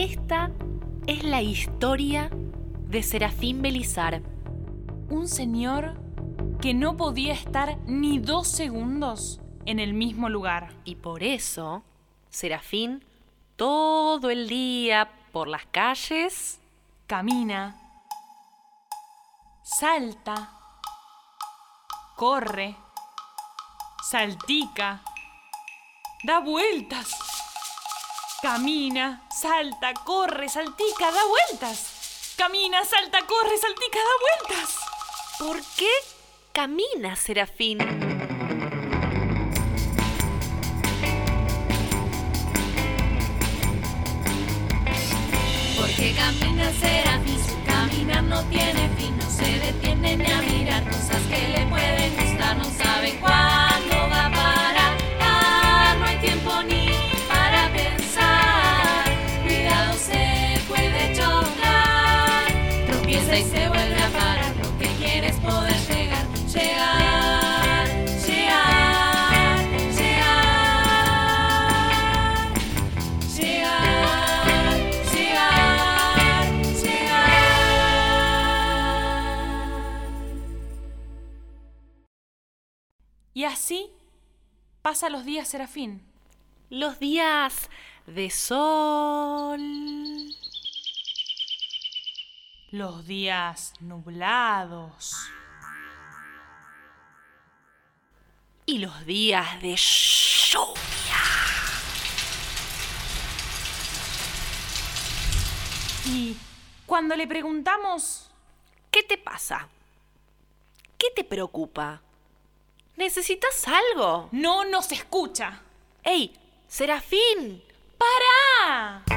Esta es la historia de Serafín Belizar. Un señor que no podía estar ni dos segundos en el mismo lugar. Y por eso, Serafín, todo el día por las calles, Camina, salta, corre, saltica, da vueltas, camina, salta, corre, saltica, da vueltas. Camina, salta, corre, saltica, da vueltas. ¿por qué camina Serafín? Porque camina Serafín, su caminar no tiene fin, no se detiene ni a mirar vuelve a parar, lo que quiere es poder llegar, llegar, llegar, llegar. Llegar, llegar, llegar. Y así pasa los días, Serafín. Los días de sol. Los días nublados. Y los días de lluvia. Y cuando le preguntamos, ¿Qué te pasa? ¿Qué te preocupa? ¿Necesitas algo? no nos escucha. ¡Ey! ¡Serafín! ¡Para!